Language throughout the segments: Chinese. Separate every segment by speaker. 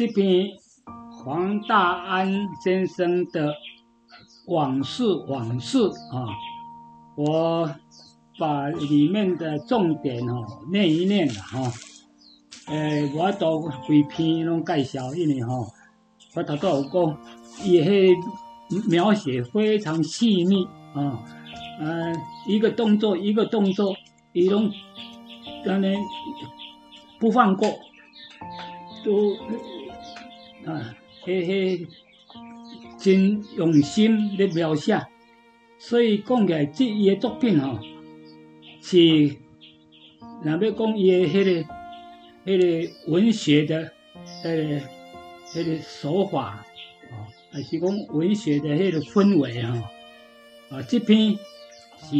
Speaker 1: 这篇黄大安先生的往事往事啊，我把里面的重点哦念一念哈。诶，我都规篇拢介绍，因为吼，我头拄有讲，伊迄描写非常细腻啊，呃，一个动作一个动作，伊拢当然不放过，都啊，嘿嘿，真用心咧描写，所以讲起来，这伊的作品吼，是若要讲伊的迄个。迄个文学的，迄个迄个手法，哦，还是讲文学的迄个氛围啊，啊，这篇是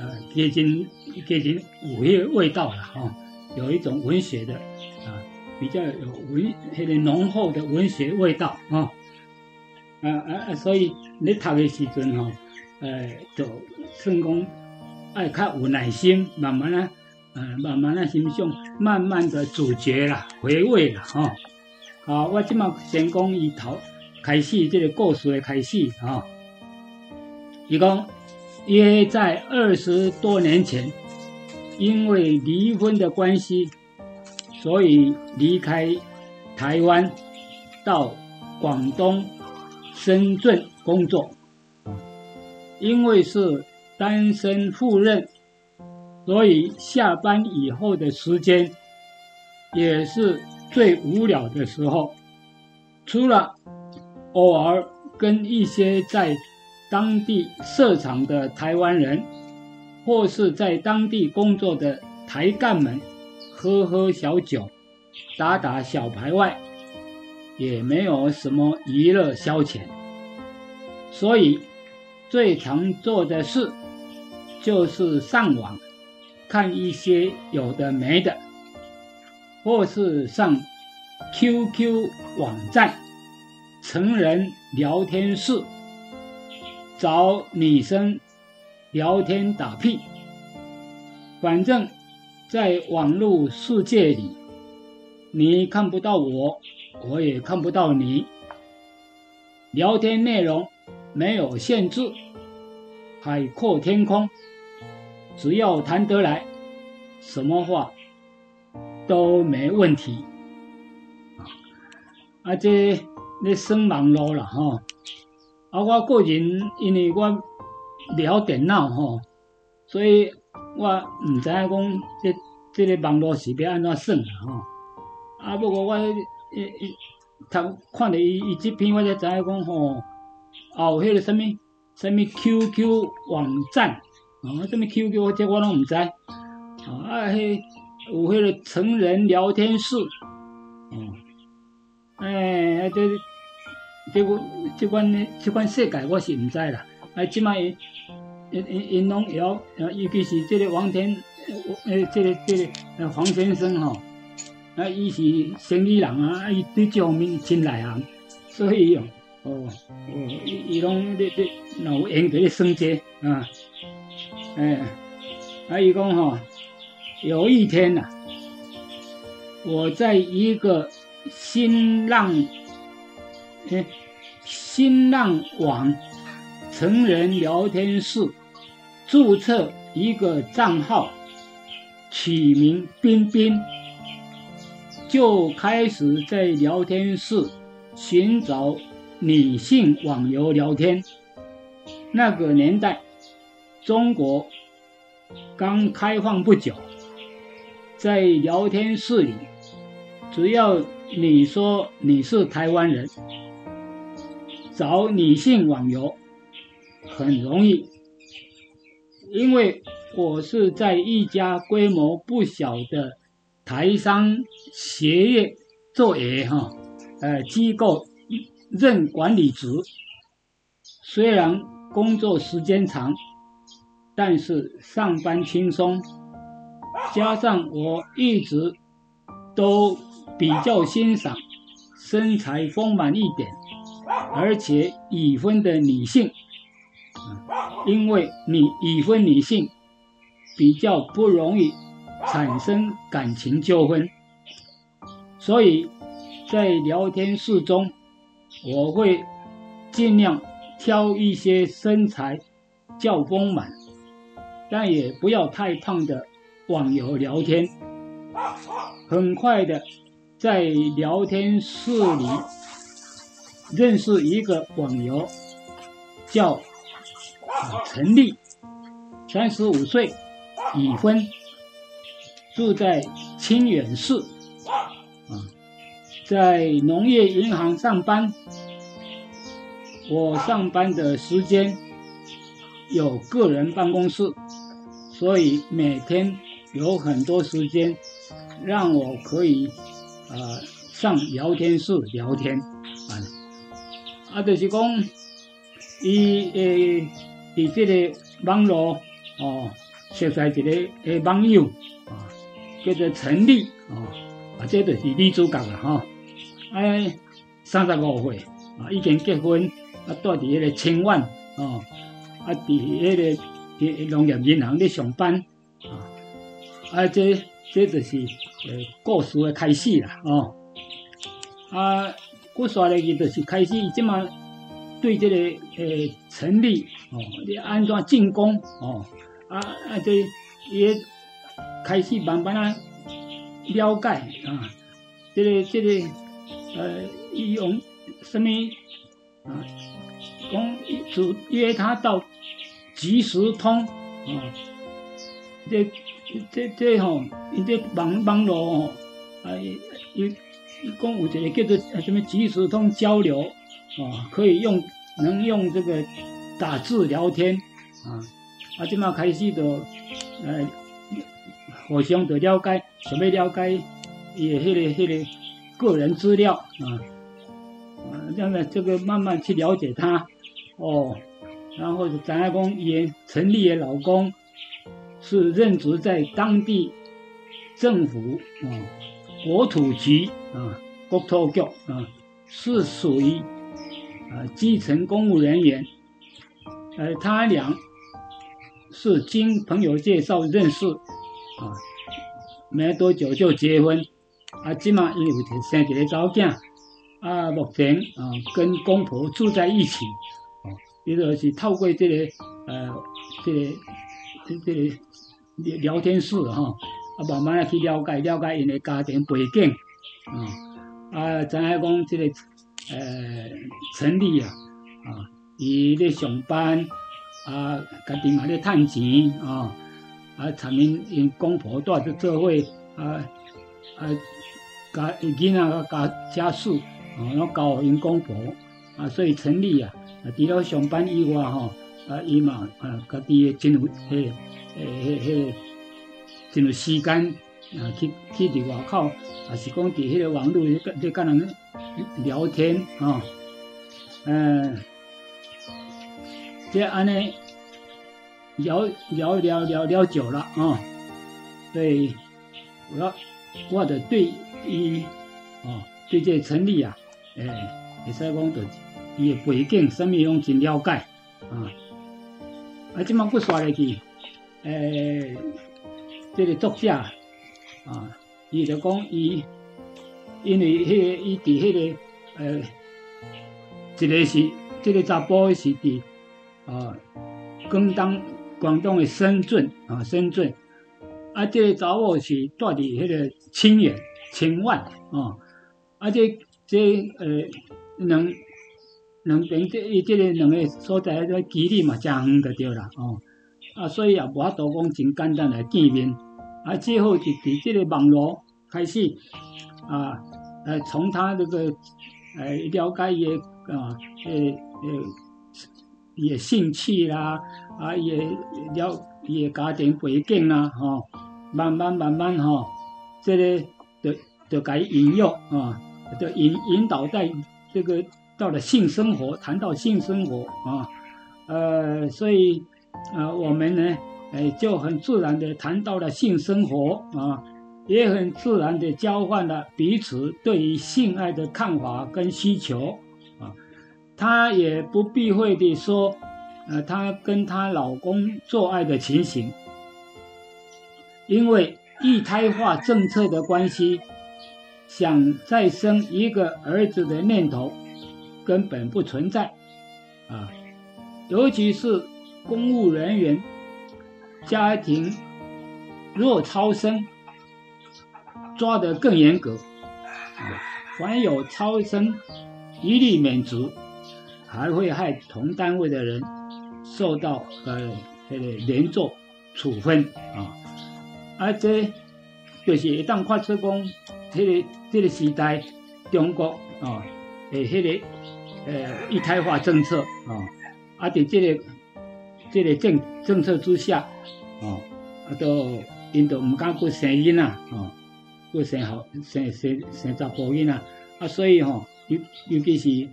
Speaker 1: 呃接近接近有迄个味道了哈，有一种文学的，比较有文迄个浓厚的文学味道啊，啊啊，所以你读的时阵吼，呃，就算讲爱较有耐心，慢慢啊。呃，慢慢的欣赏，慢慢的咀嚼啦，回味啦，哈。好，我即马先讲伊头开始这个故事的开始啊。伊讲约在二十多年前，因为离婚的关系，所以离开台湾，到广东深圳工作。因为是单身赴任。所以下班以后的时间，也是最无聊的时候。除了偶尔跟一些在当地设厂的台湾人，或是在当地工作的台干们喝喝小酒、打打小牌外，也没有什么娱乐消遣。所以最常做的事，就是上网。看一些有的没的，或是上 QQ 网站、成人聊天室找女生聊天打屁。反正，在网络世界里，你看不到我，我也看不到你。聊天内容没有限制，海阔天空。只要谈得来，什么话都没问题。啊，这你算忙碌了哈。啊，我个人因为我聊电脑哈，所以我唔知影讲即即个网络是要安怎算啦吼。啊，不过我一一读看到伊伊这篇，我才知影讲吼，哦，迄个什物什物 QQ 网站。啊，什物 QQ 这我拢唔知，啊，迄有迄个成人聊天室，哦，哎，这这个这款呢，这款世界我是唔知啦。啊，即卖因因因拢要，尤其是这个王天，呃，这个这个黄先生吼，啊，伊是生意人啊，伊对这方面真内行，所以哦，哦，伊伊拢咧咧，若有闲伫咧算这啊。哎，阿姨公哈，有一天呐，我在一个新浪，哎，新浪网成人聊天室注册一个账号，取名彬彬，就开始在聊天室寻找女性网友聊天。那个年代。中国刚开放不久，在聊天室里，只要你说你是台湾人，找女性网友很容易，因为我是在一家规模不小的台商协业做业哈，呃机构任管理职，虽然工作时间长。但是上班轻松，加上我一直都比较欣赏身材丰满一点，而且已婚的女性，因为你已婚女性比较不容易产生感情纠纷，所以在聊天室中，我会尽量挑一些身材较丰满，但也不要太胖的网友聊天。很快的，在聊天室里认识一个网友，叫陈丽，三十五岁，已婚，住在清远市。啊在农业银行上班，我上班的时间有个人办公室，所以每天有很多时间让我可以呃上聊天室聊天啊。啊，就是讲，伊诶，伫这个网络哦，识在一个诶网友啊，叫做陈丽啊，啊，这就是女主角了哈。哎，三十五岁啊，已经结婚，啊，住伫迄个清苑哦，啊，伫迄个伫农业银行咧上班啊，啊，这这就是诶故事诶开始啦哦，啊，故事咧伊就是开始，即马对这个诶陈立哦，你安怎进攻哦，啊啊，这也开始慢慢啊了解啊，这个这个。呃，用什么啊？讲主约他到即时通啊，这这这吼，因这网网络哦，啊，有讲有一个叫做什么即时通交流啊，可以用能用这个打字聊天啊，啊，这么开始就呃，互相的了解，想要了解也迄个迄个。个人资料啊，啊，这样的这个慢慢去了解他，哦，然后张爱公也陈立的老公是任职在当地政府啊，国土局啊，国土局啊，是属于啊基层公务人员，呃，他俩是经朋友介绍认识啊，没多久就结婚。啊，即嘛因为生一个早囝，啊，目前啊跟公婆住在一起，哦，伊就是透过这个呃，这个这个聊天室哈，啊，慢慢来去了解了解因的家庭背景，啊，啊，知影讲这个呃陈丽啊，啊，伊咧上班，啊，家己嘛咧趁钱，啊，啊，参因因公婆住在做伙，啊，啊。家囡仔个家家事，哦，然后交因公婆，啊，所以陈立啊，啊，除了上班以外，吼，啊，伊嘛，啊，家己诶真有，迄，迄，迄，真有时间，啊，去去伫外口，啊，是讲伫迄个网络咧，咧跟人聊天，啊，嗯，这安尼聊聊聊聊聊久了，啊，所以我要我的对。伊哦，对这陈立啊，诶，会使讲着伊的背景，什么拢真了解啊。啊，即马不刷入去，诶，这个作者啊，伊就讲伊，因为迄个伊伫迄个诶，一个是这个查甫是伫啊，广东广东的深圳啊，深圳，啊，这个查某是住伫迄个清远。清万哦，啊这这呃，两两边这伊这个两个所在个距离嘛，真远就对啦哦，啊所以也无法度讲真简单来见面，啊最后就伫这个网络开始啊，呃从他这个呃了解伊啊呃呃也兴趣啦，啊也了伊的家庭背景啦，吼，慢慢慢慢吼，这个。就就该引诱啊，就引引导在这个到了性生活，谈到性生活啊，呃，所以啊，我们呢，哎，就很自然的谈到了性生活啊，也很自然的交换了彼此对于性爱的看法跟需求，她也不避讳的说，呃，她跟她老公做爱的情形，因为。一胎化政策的关系，想再生一个儿子的念头根本不存在。啊，尤其是公务人员家庭若超生，抓得更严格。啊，凡有超生一律免职，还会害同单位的人受到呃这个连坐处分啊，而这就是一旦发出讲。这个这个时代，中国啊，诶，迄个呃一胎化政策啊，啊，伫这个这个政政策之下，啊，啊，都因都唔敢过生囡啊，啊，过生好生生生查甫囡啊，啊，所以吼，尤尤其是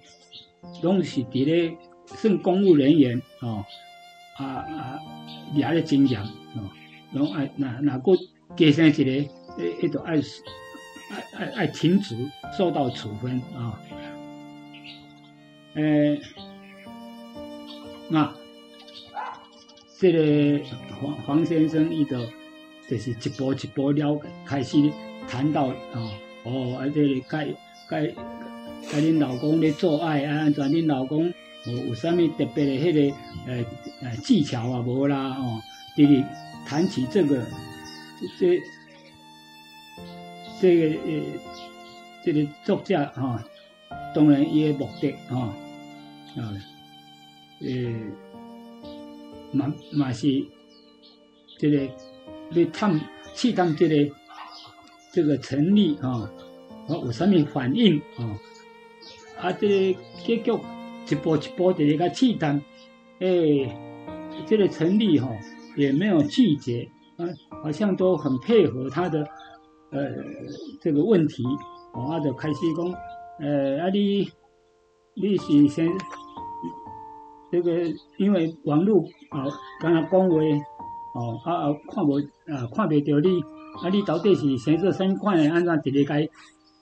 Speaker 1: 拢是伫咧算公务人员，哦，啊啊，掠咧真严，哦，拢爱那那过加生一个，诶，迄个爱。爱爱爱停职，受到处分啊！呃，那这个黄黄先生伊就就是一步一步了开始谈到啊，哦，啊，这个该该该恁老公咧做爱啊，安怎恁老公有有啥物特别的迄个呃呃技巧啊无啦哦，就是谈起这个这。这个呃，这个作家哈，当然伊个目的哈，啊，呃，嘛嘛是这个要探试探这个这个成立啊，有啥物反应啊？啊，这个结局一步一步的个试探，哎，这个成立哈也没有拒绝，啊，好像都很配合他的。呃，这个问题，哦，就开始讲，呃，啊，你你是先，这个因为网络啊，刚刚讲话，哦，啊啊，看无啊，看袂到你，啊，你到底是先做什款的？按怎直接改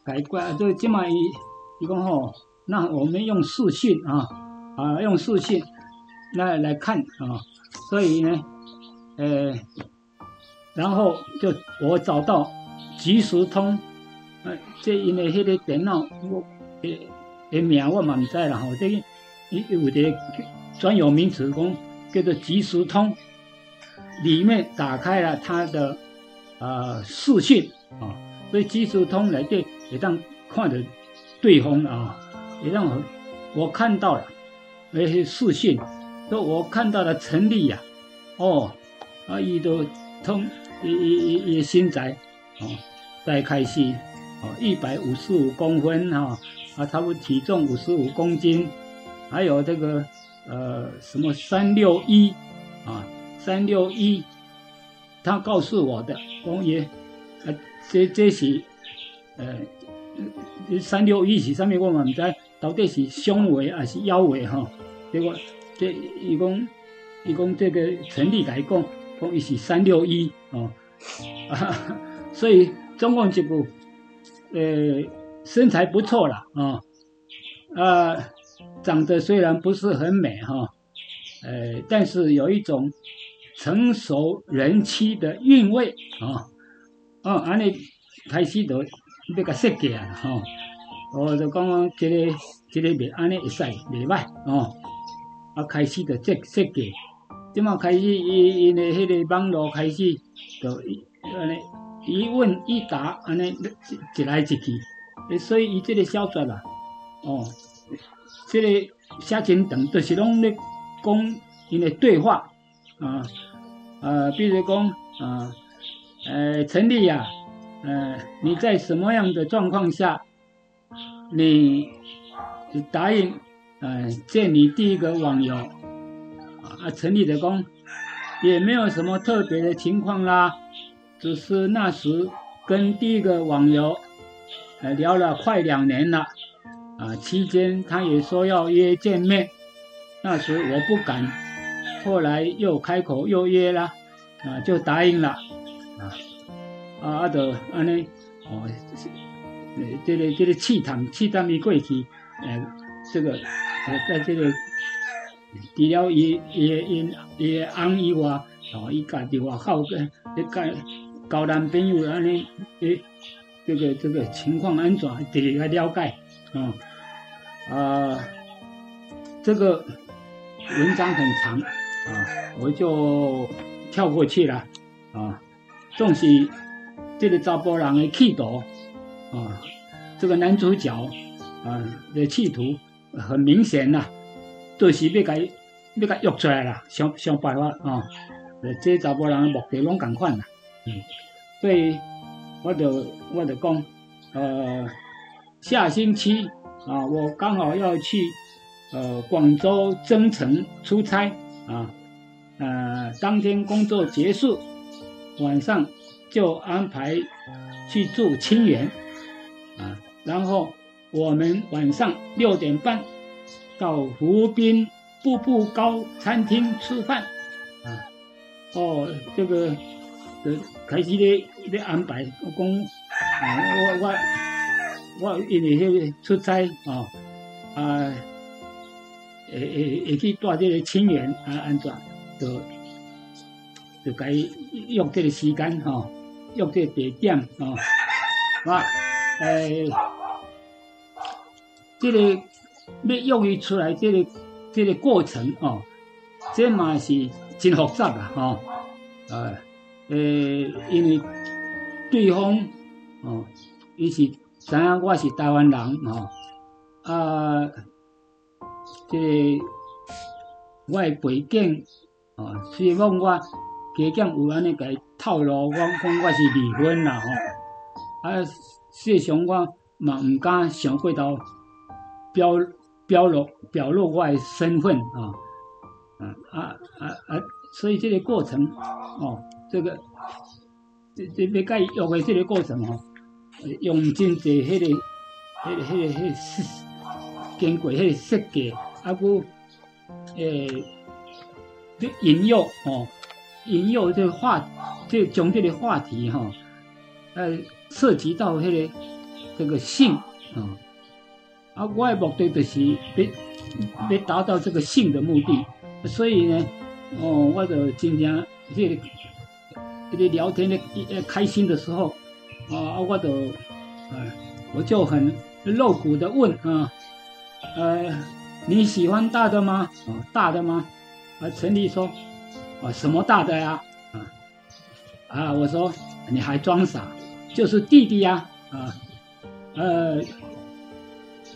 Speaker 1: 改过？啊，这即卖伊伊讲吼，那我们用视讯啊，啊，用视讯来来看啊，所以呢，呃，然后就我找到。即时通，啊，这因为迄个电脑，我诶诶名我嘛毋知啦吼，这伊有的专有名词讲叫做即时通，里面打开了他的啊视讯啊，所以即时通来对也当看着对方啊，也让我我看到了那些视讯，说我看到了陈立呀，哦，啊伊都通伊伊伊伊身材哦。再开始，哦，一百五十五公分哈，啊，差不多体重五十五公斤，还有这个呃什么三六一啊，三六一，他告诉我的，公爷，啊，这这是呃三六一是上面问我们唔知到底是胸围还是腰围哈，结果这一共一共这个陈立来讲，讲伊是三六一哦，啊，所以。中共这部，呃，身材不错了啊，啊，长得虽然不是很美哈，呃，但是有一种成熟人妻的韵味啊，哦，安尼开始都要个设计啊哈，我就讲讲这个这个袂安尼会使袂歹哦，啊，开始就设设计，即嘛开始因因为迄个网络开始就安尼。一问一答，安尼一来一去，所以伊这个小说啦，哦，这个写真长，就是拢咧讲因的对话啊，呃，比如讲啊，呃，陈丽呀，呃，你在什么样的状况下，你答应呃见你第一个网友啊？陈丽的工也没有什么特别的情况啦。只是那时跟第一个网友，呃，聊了快两年了，啊，期间他也说要约见面，那时我不敢，后来又开口又约了，啊，就答应了，啊，啊，阿德安尼，哦，呃，这个这个气谈气谈一过去，呃，这个呃，在这个除了伊伊伊伊翁以外，哦，伊家己外口个，一个。交男朋友安尼，诶，这个这个情况安怎，得来了解啊啊，这个文章很长啊，我就跳过去了啊。总是这个查甫人的企图啊，这个男主角啊的企图很明显呐，就是要甲要甲约出来啦，想想办法啊。这查甫人的目的拢共款啦，嗯，所以我就我就讲，呃，下星期啊，我刚好要去呃广州增城出差啊，呃，当天工作结束。晚上就安排去住清源，啊，然后我们晚上六点半到湖滨步步高餐厅吃饭，啊，哦，这个呃开始咧咧安排，我讲，啊，我我我因为迄个出差啊，啊，会会会去带这个清源啊安怎，就。就该约这个时间哈，约这个地点啊，啊，诶，这个要约伊出来，这个这个过程哦，这嘛是真复杂啦哈，呃，诶，因为对方哦，伊是知影我是台湾人哦，啊，这个我的背景哦，希望我。加减有安尼甲伊透露，我讲我是离婚啦吼，啊，实际上我嘛毋敢上过到表表露表露我的身份啊，啊啊啊，所以这个过程哦，这个这这要甲伊约会这个过程吼，用真侪迄个迄个迄个迄个经过迄个设计，啊，佮诶，引诱哦。引诱这个话，这将这个话题哈，呃，涉及到迄个这个性啊，啊，我的目的就是要要达到这个性的目的，所以呢，哦，我就今天这个这个聊天的呃开心的时候啊，我就啊我就很露骨的问啊，呃，你喜欢大的吗？啊，大的吗？啊，陈丽说。啊，什么大的呀？啊啊！我说你还装傻，就是弟弟呀！啊，呃，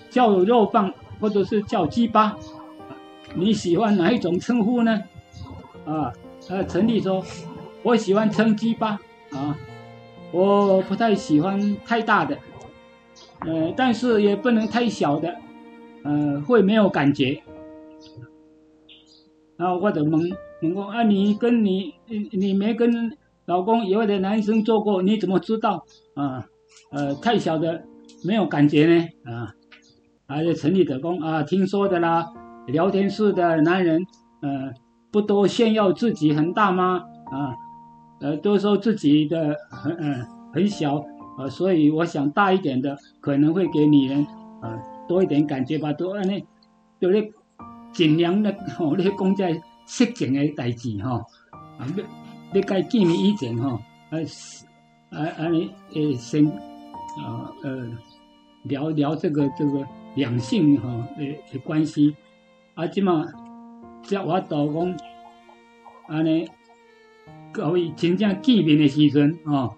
Speaker 1: 叫肉棒或者是叫鸡巴，你喜欢哪一种称呼呢？啊，呃，陈丽说，我喜欢称鸡巴啊，我不太喜欢太大的，呃，但是也不能太小的，呃，会没有感觉。然后我就懵。你说啊，你跟你你你没跟老公以外的男生做过，你怎么知道啊？呃，太小的没有感觉呢啊？还是城里的工啊，听说的啦。聊天室的男人，呃，不都炫耀自己很大吗？啊，呃，都说自己的很嗯很小，呃，所以我想大一点的可能会给女人啊多一点感觉吧，都安尼，就咧尽量的哦，咧讲在。色情的代志哈，啊，你该见面以前吼，啊啊啊，你诶先啊呃聊聊这个这个两性吼诶诶关系，啊，即嘛只我导讲安尼可以真正见面的时阵吼，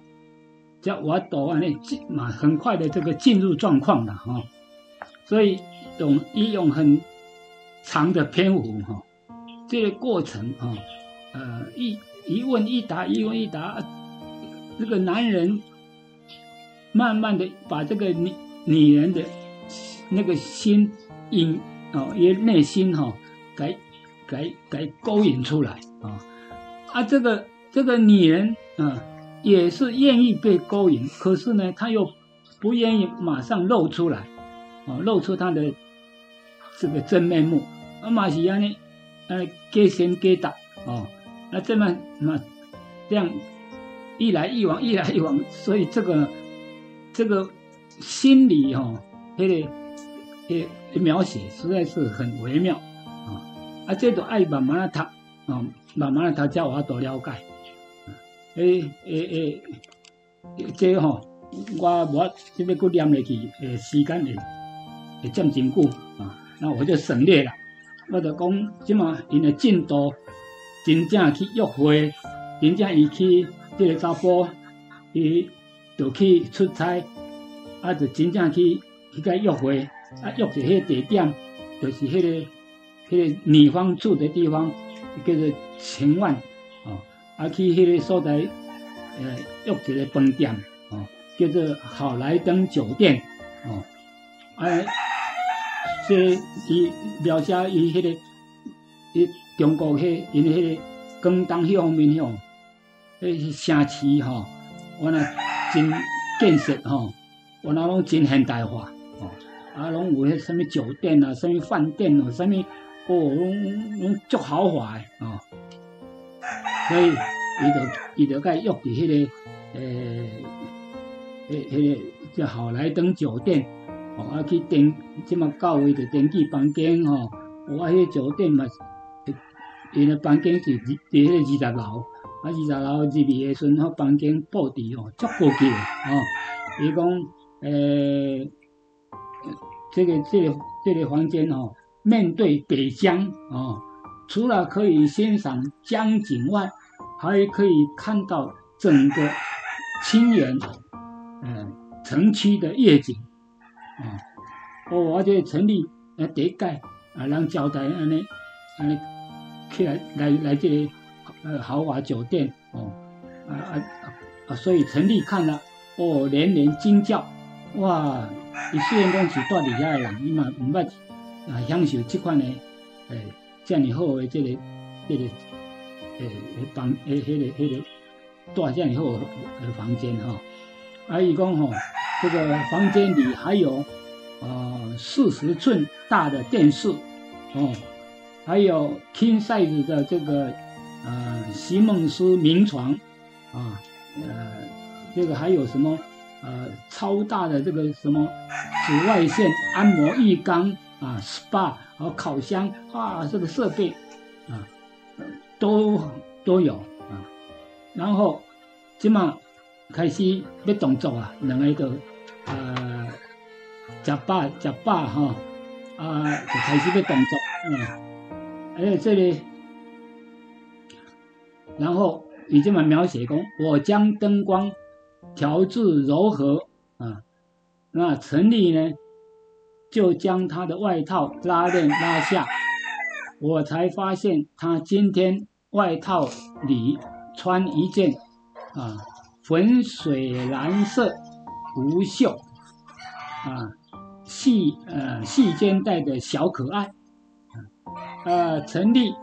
Speaker 1: 只我导安尼嘛很快的这个进入状况了吼，所以用一用很长的篇幅吼。这个过程啊，呃，一一问一答，一问一答，这个男人慢慢的把这个女女人的那个心引哦，也内心哈，给给给勾引出来啊，啊，这个这个女人啊，也是愿意被勾引，可是呢，她又不愿意马上露出来，啊，露出她的这个真面目，啊，马西亚呢？呃，给先给打哦，那这么那这样一来一往，一来一往，所以这个这个心理哦，那个诶描写实在是很微妙啊，啊，这都爱慢慢的读啊，慢慢的读，叫我多了解，诶诶诶，这吼我我这边搁念落去，诶，时间会会占真久啊，那我就省略了。我就讲，即马因的进度真正去约会，真正伊去即个查甫，伊就去出差，啊，就真正去去甲约会，啊，约在迄个地点，就是迄个迄个女方住的地方，叫做千万，哦，啊，去迄个所在，呃，约一个饭店，哦。叫做好莱登酒店，哦，哎，这伊描写伊迄个，伊中国迄因迄个广东迄方面吼，迄城市吼，我那真建设吼，我那拢真现代化，哦，啊，拢有迄什么酒店啊，什么饭店哦，什么哦，拢拢足豪华诶，哦，所以伊就伊就该约伫迄个诶。迄、迄个叫好莱登酒店，哦，啊去订，即么到位就登记房间吼，我迄个酒店嘛，伊个房间是伫迄个二十楼，啊二十楼入去诶时阵，房间布置哦，足高级哦。伊讲，诶，这个、这个、这个房间哦，面对北江哦，除了可以欣赏江景外，还可以看到整个清远。嗯，城区的夜景，啊，哦，而且城里啊，第一届啊，人交代安尼，安尼去来来来这里呃豪华酒店，哦，啊啊啊，所以城里看了，哦，连连惊叫，哇！伊虽然讲是住伫遐的人，伊嘛毋捌啊享受这款的诶，这样好的这个这个诶房诶，迄个迄个住这样好的房间哈。阿姨讲吼，这个房间里还有呃四十寸大的电视，哦，还有 king size 的这个呃席梦思名床，啊，呃，这个还有什么呃超大的这个什么紫外线按摩浴缸啊，SPA 和烤箱啊，这个设备啊都都有啊，然后起码。开始要动作啊，两个就呃食饱食饱哈，啊就开始要动作，嗯，哎这里，然后你这么描写工，我将灯光调至柔和啊，那陈丽呢就将他的外套拉链拉下，我才发现他今天外套里穿一件啊。粉水蓝色无袖啊，细呃细肩带的小可爱，啊，陈丽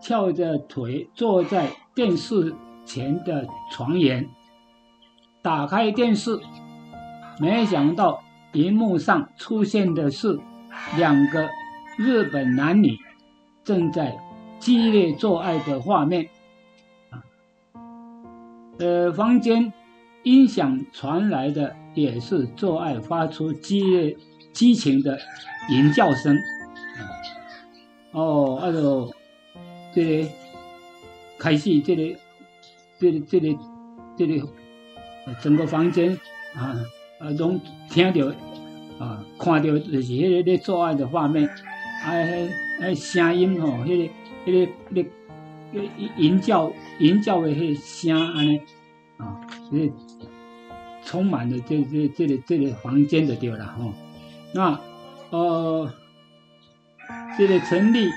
Speaker 1: 翘着腿坐在电视前的床沿，打开电视，没想到荧幕上出现的是两个日本男女正在激烈做爱的画面。呃，房间音响传来的也是做爱发出激烈激情的吟叫声。哦，啊就这个开始，这个这个这个这个整个房间啊啊，拢听到啊，看到就是迄个咧做爱的画面，啊，迄声音吼，迄个迄个咧。吟吟叫吟叫的迄声安尼啊，是充满了这这这个这个房间的对啦吼。那呃，这个陈立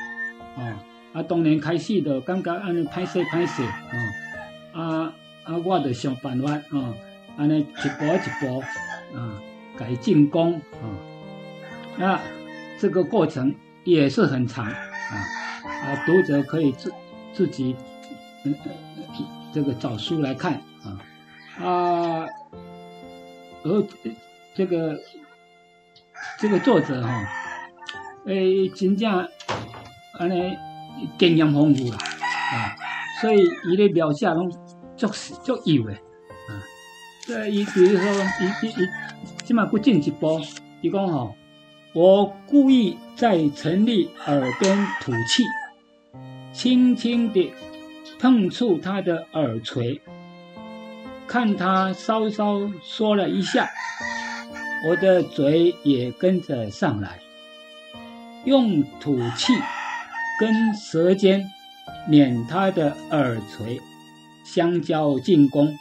Speaker 1: 啊，啊当年开始的感觉安尼拍摄拍摄啊，啊啊我就想办法啊，安尼一步一步啊改进攻啊，那这个过程也是很长啊啊，读者可以自。自己，这个找书来看啊啊，而这个这个作者哈，诶，真正安尼经验丰富啦啊，所以伊咧描写拢足足有诶啊。这伊比如说，伊伊伊，起码不进一步，伊讲吼，我故意在陈立耳边吐气。轻轻地碰触他的耳垂，看他稍稍缩了一下，我的嘴也跟着上来，用吐气跟舌尖碾他的耳垂，相交进攻。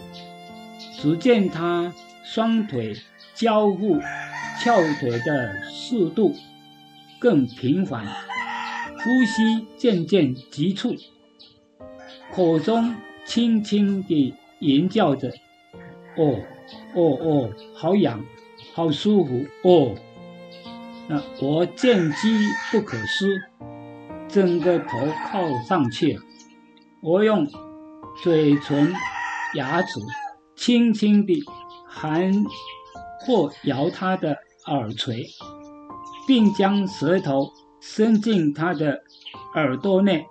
Speaker 1: 只见他双腿交互翘腿的速度更频繁，呼吸渐渐急促，口中轻轻地。吟叫着，哦，哦哦，好痒，好舒服哦。我见机不可失，整个头靠上去。我用嘴唇、牙齿轻轻地含或摇他的耳垂，并将舌头伸进他的耳朵内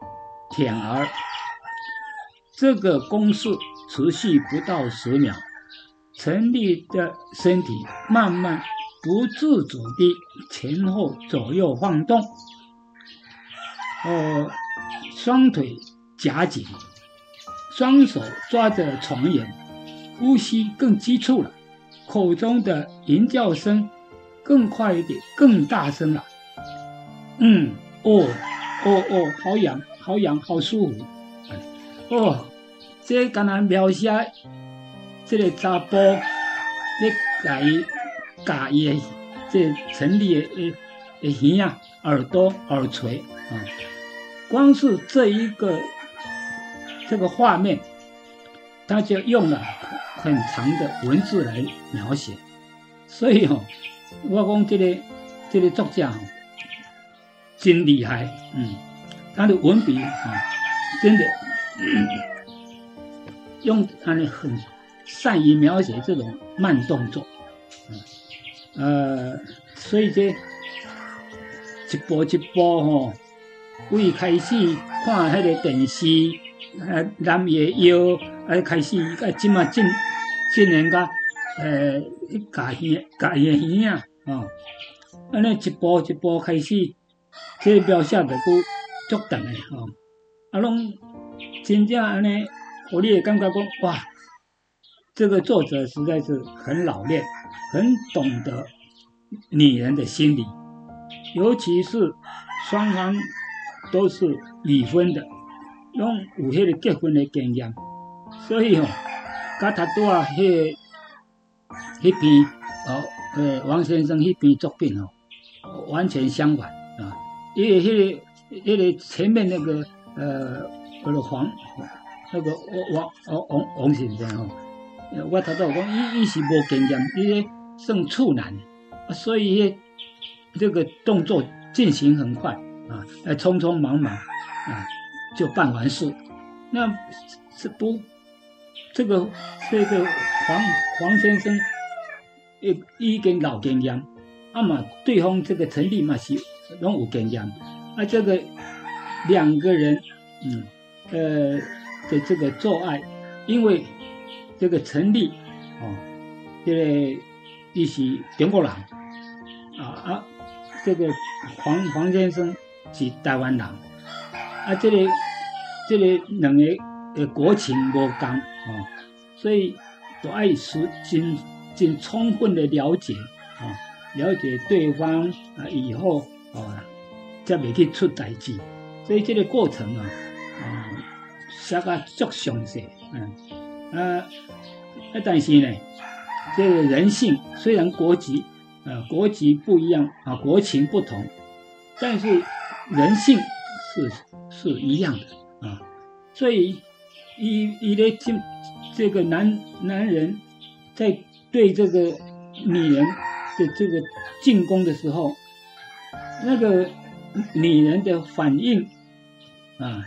Speaker 1: 舔耳。这个公式。持续不到十秒，陈丽的身体慢慢不自主地前后左右晃动，呃，双腿夹紧，双手抓着床沿，呼吸更急促了，口中的吟叫声更快一点，更大声了。嗯，哦，哦哦，好痒，好痒，好舒服，哦。这刚才描写这个查甫咧，甲伊夹伊的这陈立的的耳啊、耳朵、耳垂啊，光是这一个这个画面，他就用了很长的文字来描写。所以哦，我讲这个这个作家哦真厉害，嗯，他的文笔啊，真的。用他的很善于描写。这种慢动作，嗯呃，所以这一步一步吼，为开始看迄个电视，呃，男爷腰，啊，开始啊，即嘛进进人家，呃，夹耳夹耳耳啊，哦，安尼一步一步开始，这描写着够足长的吼，啊，拢真正安尼。我也感觉讲，哇，这个作者实在是很老练，很懂得女人的心理，尤其是双方都是已婚的，拢有迄个结婚的经验，所以哦，甲他拄啊迄迄篇哦，呃，王先生迄篇作品哦，完全相反啊，因为迄个迄个前面那个呃，那个黄。那个王王王王先生吼，我头头讲，伊伊是无经验，伊咧算处男，所以这个动作进行很快啊，匆匆忙忙啊就办完事。那是不这个这个黄黄先生，一一根老经验，啊嘛对方这个陈立嘛是拢有经验，啊这个两个人，嗯呃。的这个做爱，因为这个陈立哦，这个一是中国人啊啊，这个黄黄先生是台湾人啊，这个这个两个的国情无共哦，所以都爱是尽尽充分的了解啊，了解对方啊以后啊，才未去出代志，所以这个过程啊啊。写个足详细，嗯，啊，但是呢，这个人性虽然国籍，呃，国籍不一样啊，国情不同，但是人性是是一样的啊。所以，一一的进这个男男人在对这个女人的这个进攻的时候，那个女人的反应啊。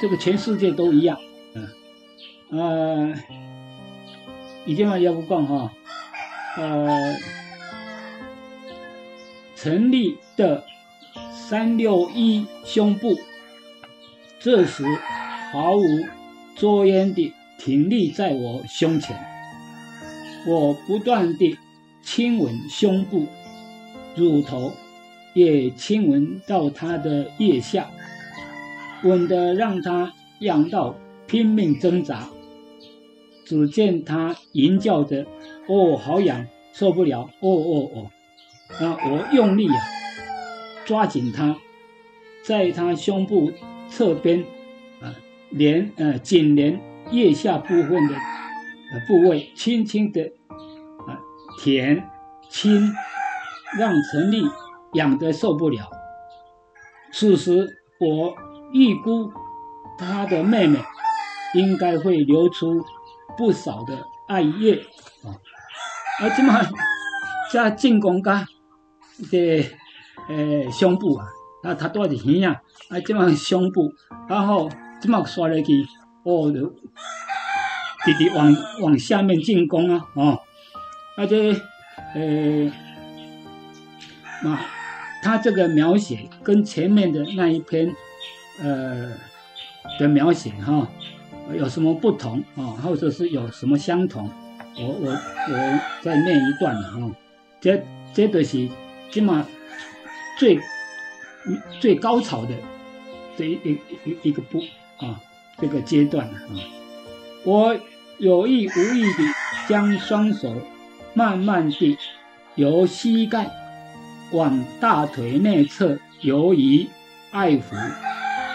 Speaker 1: 这个全世界都一样，呃，已经嘛要不讲哈，呃，陈立的三六一胸部，这时毫无作烟地挺立在我胸前，我不断地亲吻胸部，乳头也亲吻到他的腋下。吻得让他痒到拼命挣扎，只见他吟叫着：“哦，好痒，受不了！哦哦哦！”那我用力啊，抓紧他，在他胸部侧边啊，连呃颈连腋下部分的呃部位，轻轻的啊舔亲，让陈丽痒得受不了。此时我预估他的妹妹应该会流出不少的艾叶啊，而今嘛在进攻噶。这呃胸部啊，啊他多是耳啊，啊这嘛胸部，然后这么刷下去，哦，直直往往下面进攻啊，哦，而且诶，那他这个描写跟前面的那一篇呃的描写哈，有什么不同啊，或者是有什么相同？我我我再念一段啊，这这都是。起码最最高潮的这一一一一个步啊，这个阶段啊，我有意无意的将双手慢慢地由膝盖往大腿内侧游移爱抚，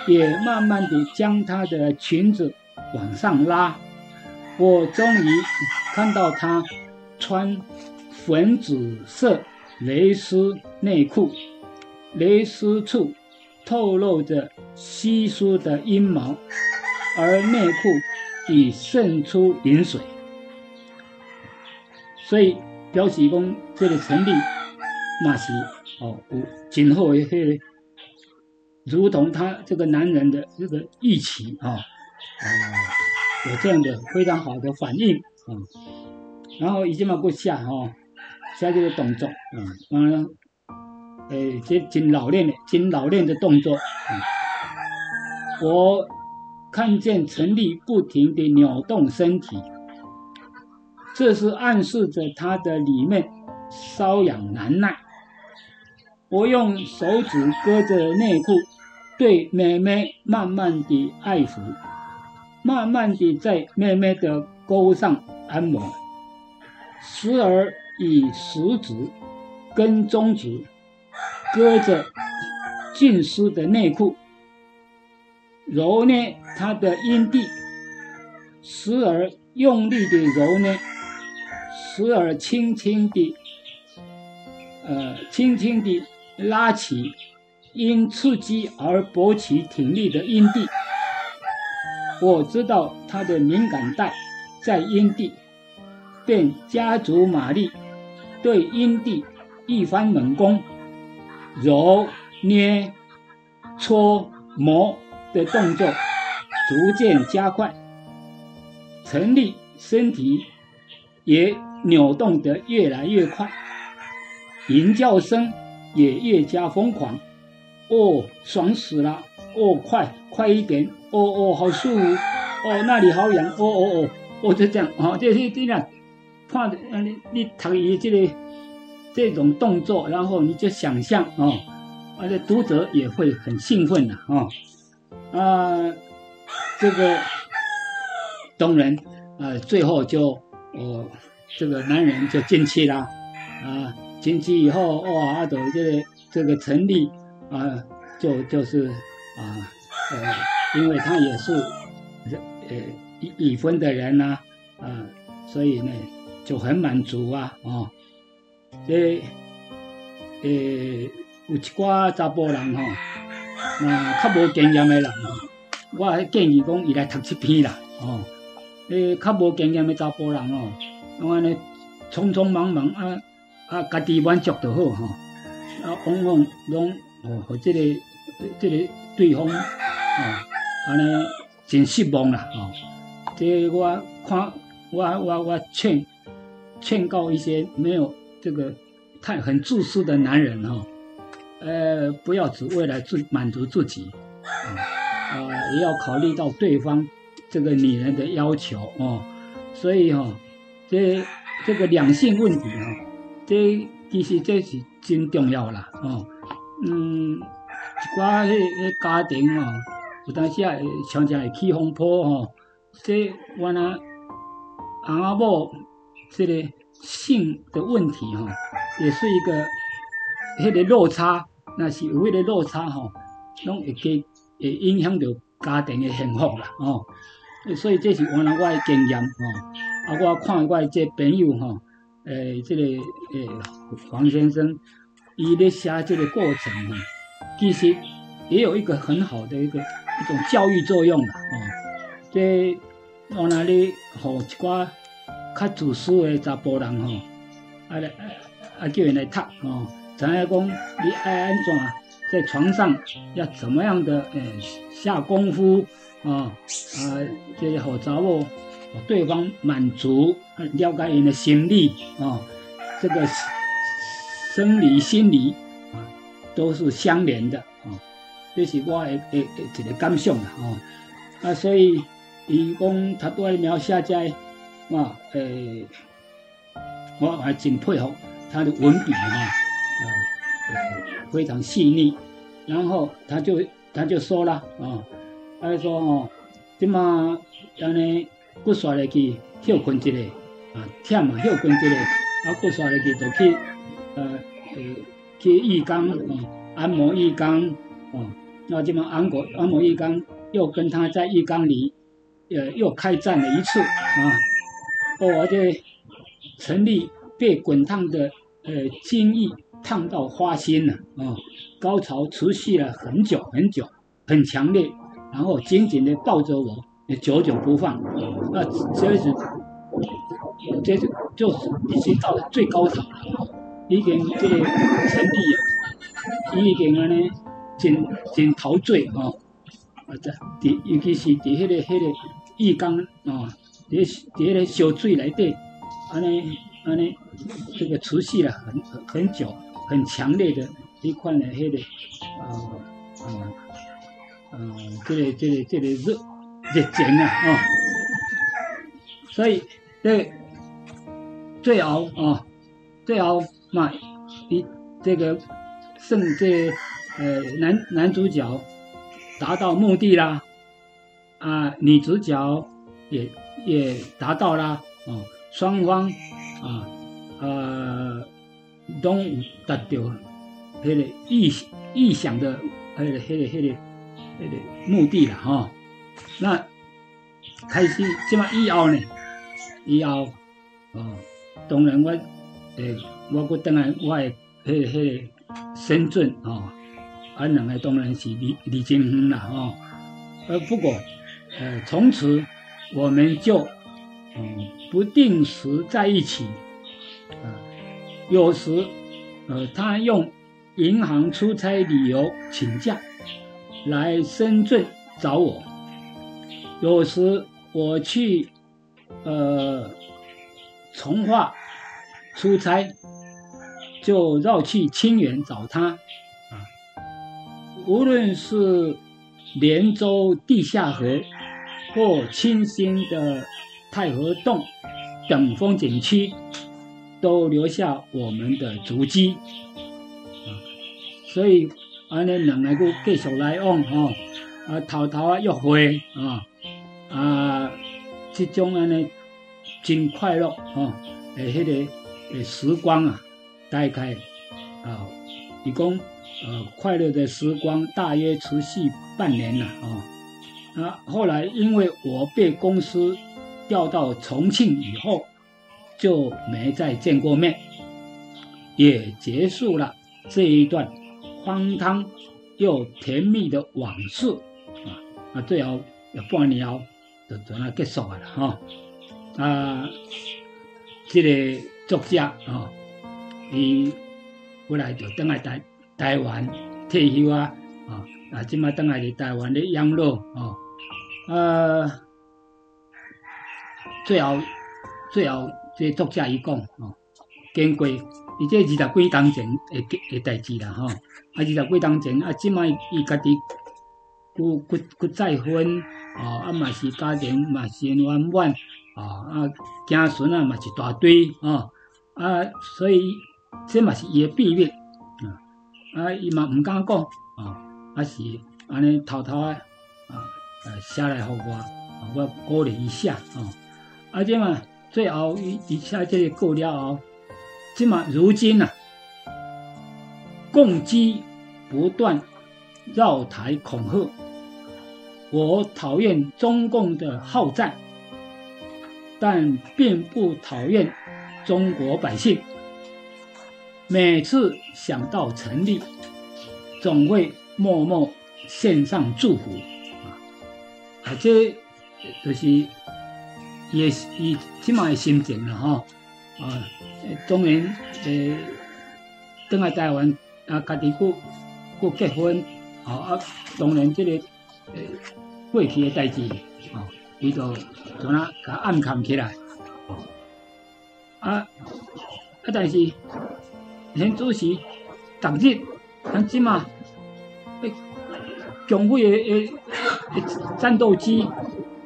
Speaker 1: 也慢慢地将她的裙子往上拉。我终于看到他穿粉紫色。蕾丝内裤，蕾丝处透露着稀疏的阴毛，而内裤已渗出饮水，所以表示讲这个成立，那是哦，今后也会如同他这个男人的这个预期啊，啊有这样的非常好的反应啊，然后已经嘛不下哈。下这个动作，嗯，嗯，诶，这挺老练的，挺老练的动作。我看见陈丽不停地扭动身体，这是暗示着她的里面瘙痒难耐。我用手指搁着内裤，对妹妹慢慢地爱抚，慢慢地在妹妹的沟上按摩，时而。以食指跟中指隔着浸湿的内裤，揉捏他的阴蒂，时而用力的揉捏，时而轻轻地，呃，轻轻地拉起因刺激而勃起挺立的阴蒂。我知道他的敏感带在阴蒂，便加足马力。对阴蒂一番猛攻，揉、捏、搓、磨的动作逐渐加快，陈立身体也扭动得越来越快，吟叫声也越加疯狂。哦，爽死了！哦，快快一点！哦哦，好舒服！哦，那里好痒！哦哦哦，哦就这样啊，这是这样。看，你你读伊这个这种动作，然后你就想象哦，而且读者也会很兴奋的哦。啊，这个当然，呃，最后就哦，这个男人就进去了啊，进去以后哇，阿斗这个这个成立啊，就就是啊，呃，因为他也是呃已已婚的人呐，啊，所以呢。就很满足啊！哦，这诶，有一寡查甫人吼，那较无经验的人吼，我建议讲伊来读这篇啦，哦，诶，较无经验的查甫人哦，安尼匆匆忙忙啊啊，家己满足就好吼，啊，往往拢哦，和这个这个对方哦，安尼真失望啦，哦，这我看我我我劝。劝告一些没有这个太很自私的男人哈，呃，不要只为了自满足自己，啊，也要考虑到对方这个女人的要求哦。所以哈，这这个两性问题哈，这其实这是真重要啦哦。嗯，一寡迄迄家庭哦，有当时也常常会起风波哦。这我呢。阿某这个性的问题哈，也是一个迄个落差，那是有迄个落差吼，拢会给会影响到家庭的幸福啦哦。所以这是原来我的经验吼，啊，我看我这朋友吼，诶，这个诶黄先生，伊咧写这个过程吼，其实也有一个很好的一个一种教育作用啦哦。这原来咧，互一寡较自私的查甫人吼，啊来啊叫人来读吼，知影讲你爱安怎在床上要怎么样的诶下功夫。啊啊，这个好查某，对方满足，了解人的心理啊，这个生理、心理，都是相连的啊。这是我诶诶一个感想啊。啊，所以伊讲他都爱描写在，哇诶，我还真佩服他的文笔啊啊，非常细腻。然后他就他就说了啊。啊，说哦，即马安尼骨刷入去休困一下，啊，忝嘛休困一下，啊，骨刷入去就去呃呃去浴缸哦，按摩浴缸哦，那这么按摩按摩浴缸又跟他在浴缸里呃又开战了一次啊，哦，这陈丽被滚烫的呃精液烫到花心了啊，高潮持续了很久很久，很强烈。然后紧紧的抱着我，久久不放。那这是，这是就是已经到了最高潮了。已经这个成立啊，已经安尼真真陶醉啊！啊，在尤其是伫迄个迄个浴缸啊，伫伫迄个烧水内底，安尼安尼这个持续了很很很久，很强烈的一款的迄个啊啊。嗯，这个、这个、这个热热情啊，哦，所以这最后啊，最后嘛，一这个胜这呃男男主角达到目的啦，啊，女主角也也达到啦，哦，双方啊呃都达到那个意意想的那个那个那个。迄个目的啦，吼，那开始即马以后呢，以后哦，当然我诶，我搁等来我诶，迄迄深圳哦，啊，两个当然是离离真远啦，吼，呃，不过呃，从此我们就嗯不定时在一起，啊，有时呃，他用银行出差旅游请假。来深圳找我，有时我去呃从化出差，就绕去清远找他啊。无论是连州地下河或清新的太和洞等风景区，都留下我们的足迹啊。所以。安尼两个佫继续来往吼，啊，偷偷啊约会啊，啊，即种安尼真快乐吼，诶，迄个诶时光啊，大概啊，一共呃快乐的时光大约持续半年了啊，那，后来因为我被公司调到重庆以后，就没再见过面，也结束了这一段。荒唐又甜蜜的往事啊！那，最后要半年后就就那结束了哈。啊，这个作家啊，伊后来就等来台台湾退休啊，啊，啊，即马等来伫台湾的养老啊。最后最后这作者伊讲啊，经过伊这二十几当前的的代志啦吼。啊，二十几当前，啊，即摆伊家己，骨骨骨再婚，啊，啊嘛是家庭嘛是圆满，啊啊，子孙啊嘛是大堆，啊啊，所以这嘛是伊的秘密，啊啊，伊嘛毋敢讲，啊，啊是安尼偷偷啊，啊写来互我，啊我鼓励一下，啊，啊即嘛最后一一下这个过了后，即嘛如今呐，共机不断绕台恐吓，我讨厌中共的好战，但并不讨厌中国百姓。每次想到成立，总会默默献上祝福啊！啊，这就是也以起码的心情了哈啊！当然，呃，等下台湾啊，家己过过结婚啊啊，当然这个呃过去的代志啊，伊就就那甲暗藏起来啊啊，但是连主席逐日咱即嘛，强飞的诶战斗机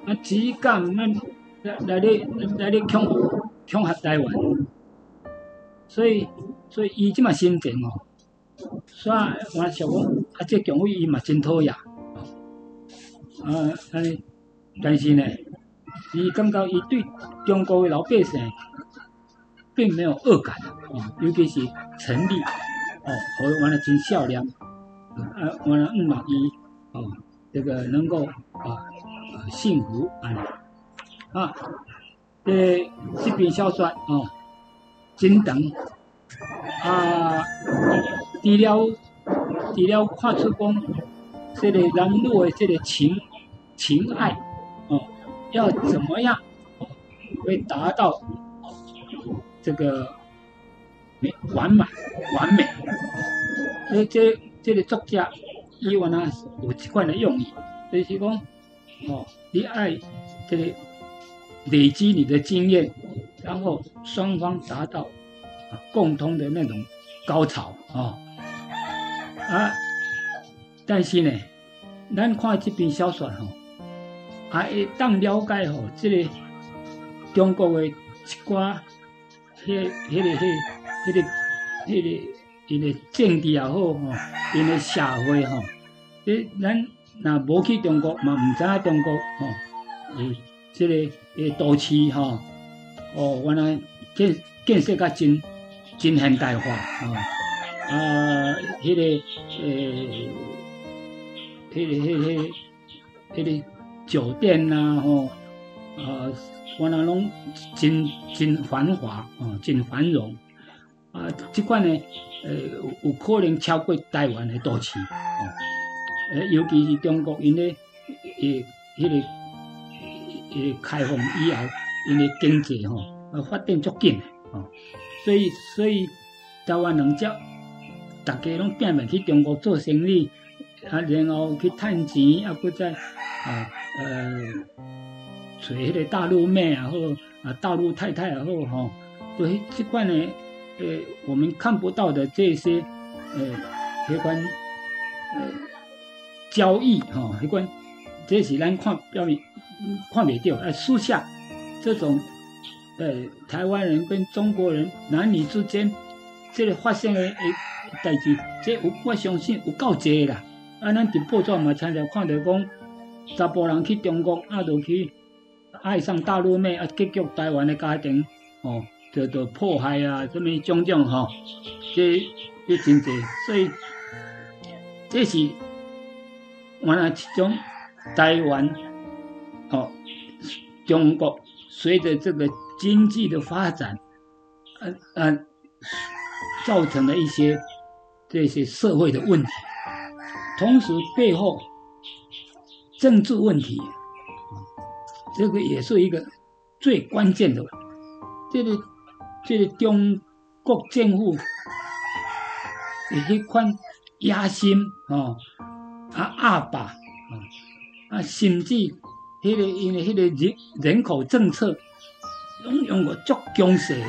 Speaker 1: 啊，只敢咱来来咧来咧恐恐吓台湾，所以所以伊即嘛心情哦，所以我想讲啊，这强飞伊嘛真讨厌，啊安尼，但是呢，伊感觉伊对中国的老百姓并没有恶感啊，尤其是成立哦，和完了真笑脸，啊完了唔满意哦，这个能够啊幸福啊。啊，诶，这篇小说哦，真长啊。除了除了看出讲，这个人女的这个情情爱哦，要怎么样会达到这个完满完美？所以这这个作家伊原来有一款的用意，就是讲哦，你爱这个。累积你的经验，然后双方达到共通的那种高潮啊啊！但是呢，咱看这篇小说吼，会当了解吼，这个中国的一寡，迄、迄个、迄、迄个、迄个、迄个政治也好吼，因个社会吼，诶，咱若无去中国嘛，唔知影中国吼，诶。这个诶，都市吼，哦，原来建建设甲真真现代化啊，啊，迄个诶，迄个、迄个、迄个酒店呐，吼，啊，原来拢真真繁华啊，真繁荣啊，即款呢，呃，有可能超过台湾的都市哦，诶，尤其是中国因咧，迄个。诶，开放以后，因为经济吼，呃，发展足紧吼，所以所以台湾人只大家拢拼命去中国做生意，啊，然后去趁钱，啊，搁再啊呃找迄个大陆妹也好，啊，大陆太太也好吼，对这款呢，呃，我们看不到的这些呃，迄款呃交易吼，迄款这是咱看表面。看袂到，哎，私下这种，呃，台湾人跟中国人男女之间，这个发生的诶代志，这有我相信有够济啦。啊，咱伫报纸嘛常常看到讲，查甫人去中国啊，就去爱上大陆妹啊，结局台湾的家庭哦，就就迫害啊，什么种种吼，这这真济，所以这是原来一种台湾。哦，中国随着这个经济的发展，呃呃，造成了一些这些社会的问题，同时背后政治问题，这个也是一个最关键的。这个这个中国政府有些款野心啊啊阿爸啊啊，甚至。迄个因为迄个人人口政策，拢用个足强势的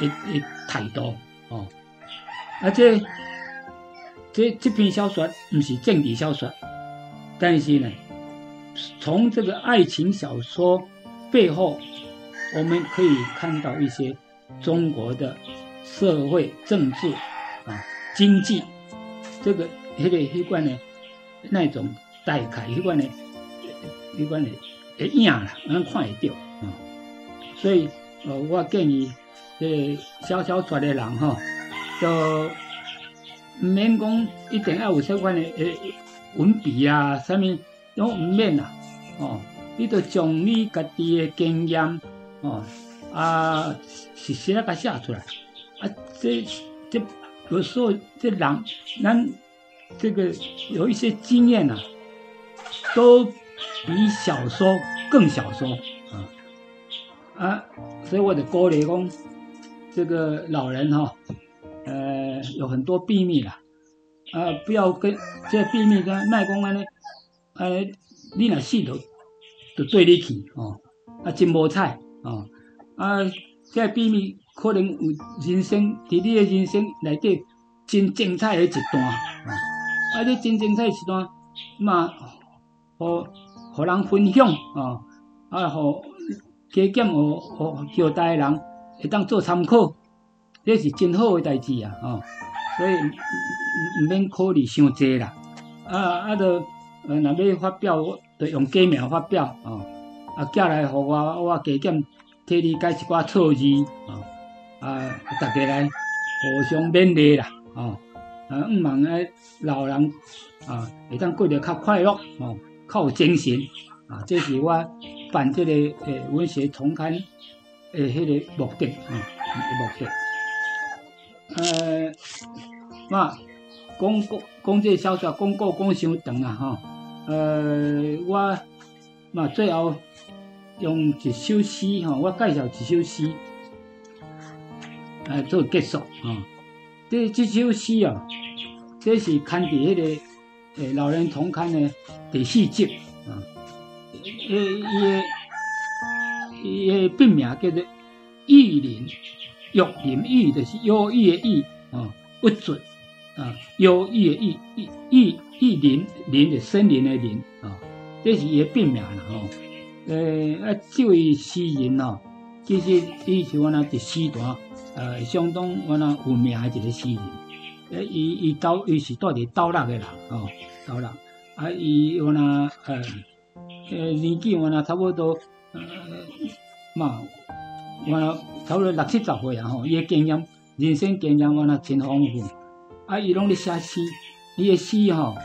Speaker 1: 的的态度哦，而且这这篇小说毋是政治小说，但是呢，从这个爱情小说背后，我们可以看到一些中国的社会政治啊经济这个迄个迄款呢那种代开迄款呢。一般的会影啦，咱看会到啊，所以呃，我建议这小小说的人吼，就毋免讲一定要有相关的诶文笔啊，啥物拢毋免啦，哦，你着将你家己的经验，哦，啊，实实啊，甲写出来，啊，这这有时候这人，咱这个有一些经验呐，都比小说更小说啊，啊，所以我的鼓励讲，这个老人哈，呃，有很多秘密啦。啊，不要跟这秘密跟卖讲安啊，你若死着，就对你去哦，啊，真无彩哦，啊，这秘密可能有人生伫你的人生内底真精彩的一段，啊，啊你真精彩一段，嘛，互互人分享哦，啊，互加减互互后代人会当做参考，这是真好的代志啊，哦。所以毋毋免考虑伤济啦，啊啊，着呃，若要发表，着用假名发表哦，啊，寄来互我，我加减替你改一寡错字哦，啊，大家来互相勉励啦，哦，啊，毋望诶老人啊会当过得较快乐哦，较有精神啊，这是我办这个诶文学重刊诶迄个目的啊，目的。呃，嘛，讲讲讲这小说，讲过讲伤长啊，吼。呃，我嘛最后用一首诗，吼，我介绍一首诗，来做结束啊。这这首诗啊，这是刊伫迄个诶老人同刊的第四集啊。诶，伊诶笔名叫做玉林。玉林玉就是忧郁的郁啊，不准啊，忧郁的郁郁郁郁林林是森林的林啊，这是伊的笔名啦吼。呃啊，这位诗人哦，其实伊是我那一诗团呃相当我那有名的一个诗人。呃，伊伊到伊是住伫倒落的人哦，倒落啊，伊我那呃呃年纪我那差不多呃嘛。我差不多六七十岁啊吼，伊诶经验、人生经验我那真丰富。啊，伊拢咧写诗，伊个诗吼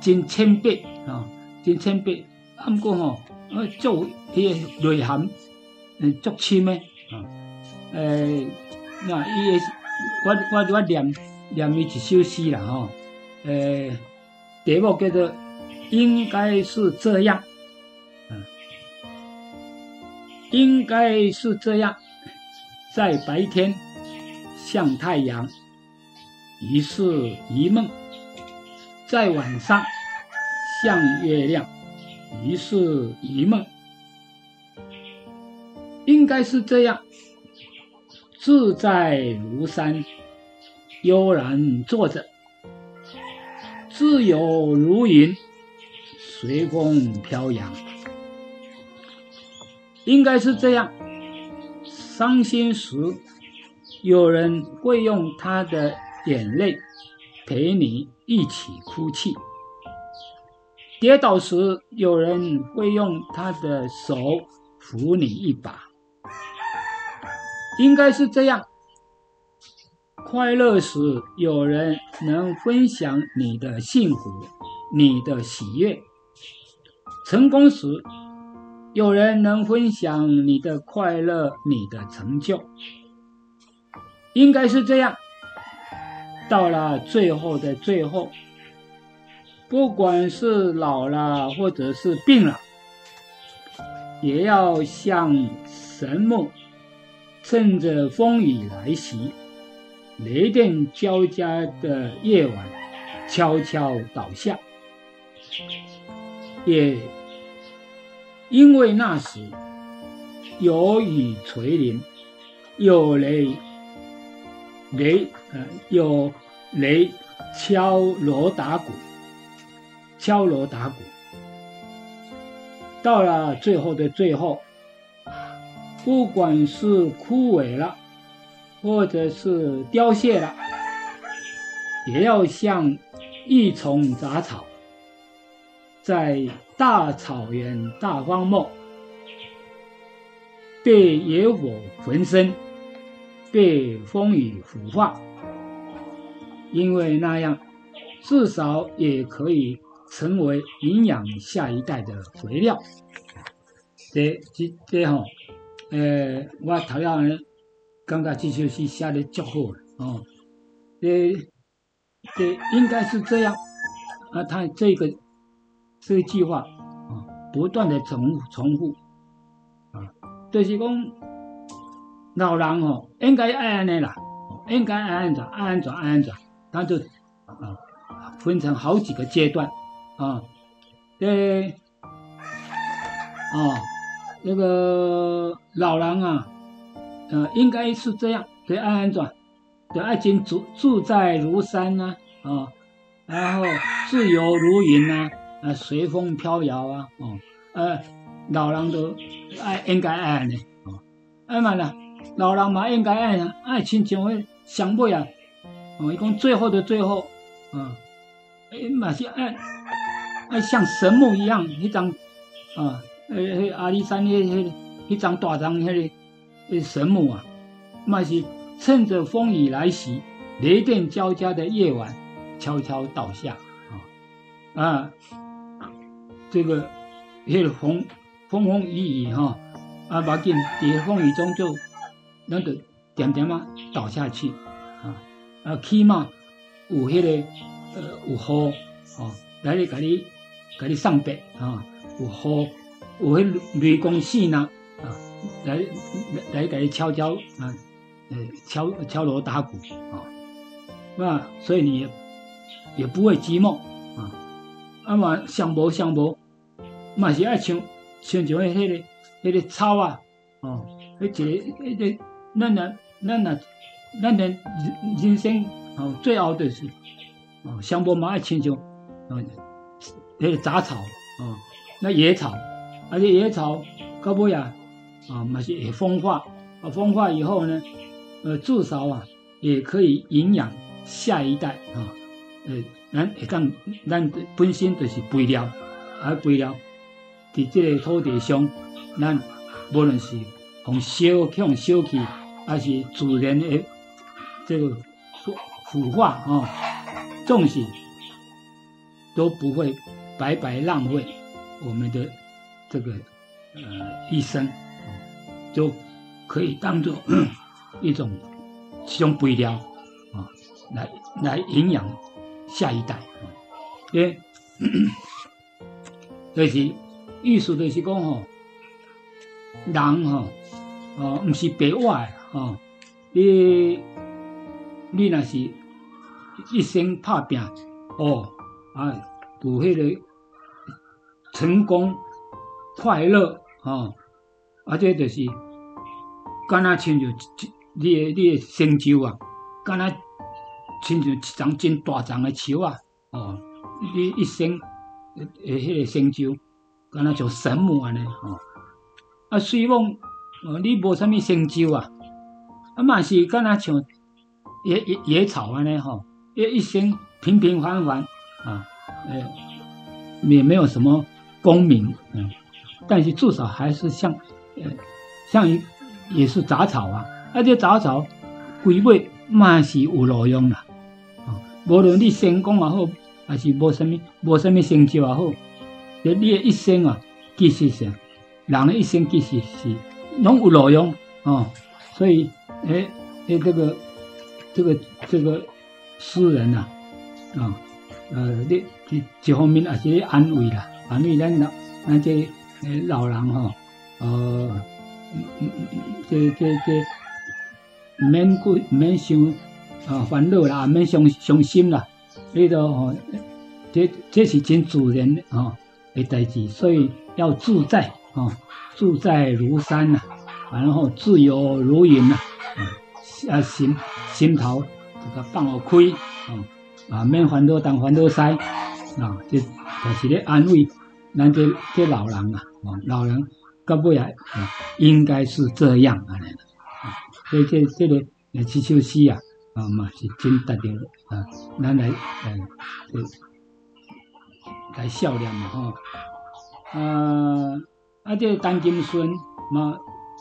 Speaker 1: 真浅白吼，真浅白。啊，毋过吼，呃，足伊个内涵，嗯，足深诶。啊，诶，那伊个，我我我念念伊一首诗啦吼，诶，题目叫做应该是这样。应该是这样，在白天像太阳，于是一梦；在晚上像月亮，于是一梦。应该是这样，自在如山，悠然坐着，自由如云，随风飘扬。应该是这样，伤心时有人会用他的眼泪陪你一起哭泣；跌倒时有人会用他的手扶你一把。应该是这样，快乐时有人能分享你的幸福、你的喜悦；成功时。有人能分享你的快乐，你的成就，应该是这样。到了最后的最后，不管是老了或者是病了，也要像神木，趁着风雨来袭、雷电交加的夜晚，悄悄倒下，也。因为那时有雨垂淋，有雷雷呃有雷敲锣打鼓，敲锣打鼓。到了最后的最后，不管是枯萎了，或者是凋谢了，也要像一丛杂草。在大草原、大荒漠，被野火焚身，被风雨腐化，因为那样，至少也可以成为营养下一代的肥料。这、这、这吼，呃，我头下呢，感觉这首诗写的足好哦。这、这应该是这样啊，他这个这句话啊，不断的重重复。啊就是讲，老人哦，应该爱安尼啦，应该爱安怎，爱安怎，爱安怎，他就啊，分成好几个阶段啊，对，啊，那个老人啊，呃，应该是这样，对，安安转，对，爱情住住在如山呐，啊，然后自由如云呐，啊，随风飘摇啊，哦，呃。老人都爱应该爱安尼，哦，爱嘛啦，老人嘛应该爱啊，爱情像迄上尾啊，哦，一共最后的最后，啊，诶嘛是哎哎像神木一样，一张啊，诶，迄阿里山迄迄迄张大张迄个神木啊，嘛是趁着风雨来袭、雷电交加的夜晚，悄悄倒下，啊，啊，这个迄个风。风风雨雨哈，啊，把紧在风雨中就那个点点嘛倒下去啊，起码有迄个呃有雨哦，来你给你给你上白啊，有雨有迄雷公线呐啊，来来给你敲敲啊，呃敲敲锣打鼓啊，那所以你也也不会寂寞啊，啊嘛相无相无，嘛是爱唱。像像迄迄个迄个草啊，哦，迄一个迄个，咱呐咱呐咱人人生哦，最后就是哦，上无嘛爱亲像哦，迄个杂草哦，那野草，而且野草到尾啊，啊嘛是会风化，啊风化以后呢，呃至少啊也可以营养下一代啊，呃咱会当咱本身就是肥料，啊肥料。伫这个土地上，咱无论是从小向小气，还是自然的这个腐腐化啊，重视都不会白白浪费我们的这个呃一生，就可以当做一种其中肥料啊，来来营养下一代，因为这是。意思就是讲吼，人吼，哦，毋是白活诶，吼，你你若是一生拍拼，哦，啊，有迄个成功、快乐，吼，啊，这就是敢若亲像你诶你诶成就啊，敢若亲像一丛真大丛诶树啊，哦，你一生诶迄个成就。敢若像神木安尼吼，啊，虽望哦，你无啥物成就啊，啊嘛是敢若像野野野草安尼吼，一一生平平凡凡啊，呃，也没有什么功名，嗯，但是至少还是像，呃，像也是杂草啊，而且杂草归尾嘛是有路用啦，啊，无论你成功也好，还是无什么无什么成就也好。你的一生啊，其实是人的一生其实是拢有路用啊，所以诶诶，这个这个这个诗人呐啊，呃，你一一方面也是安慰啦，安慰咱老咱这老人哈，呃，这这这免过免想啊烦恼啦，免伤伤心啦，你都哦，这这是真自然的啊。的代志，所以要自在啊，自在如山呐，然后自由如云呐，啊啊心心头这个放好开啊，啊免烦恼当烦恼塞啊，这就是咧安慰咱这这老人啊，啊老人到尾啊，应该是这样啊，所以这这个这首诗啊，啊嘛是真值得啊，咱来呃。来笑脸嘛吼，啊，啊这陈金孙嘛，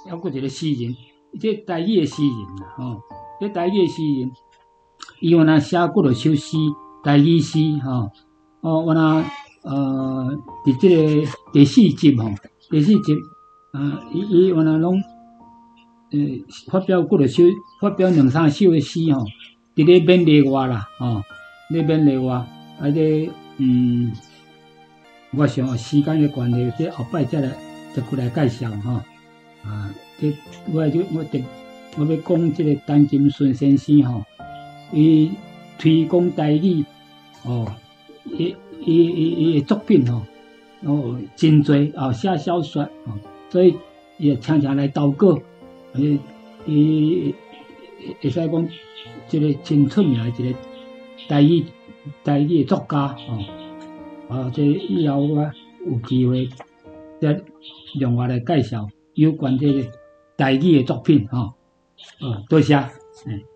Speaker 1: 还佫一个诗人，即台语诶诗人啦，吼，即台语诶诗人，伊有若写过落首诗，台语诗，吼，哦，我若呃，伫即个第四集吼，第四集，啊，伊伊有若拢，呃，发表过落首，发表两三首诶诗吼，伫咧缅甸话啦，吼，咧缅甸话，啊，即，嗯，我想时间诶关系，即后摆再来再过来介绍吼。啊，这我就我特我要讲这个陈金顺先生吼，伊推广台语哦，伊伊伊伊作品吼，哦真多哦写小说哦，所以也常常来投稿，伊伊会使讲一个真出名的一个台语台语作家哦，啊这以后我有机会再另外来介绍。有关这个台语的作品，哈，啊，多谢，嗯。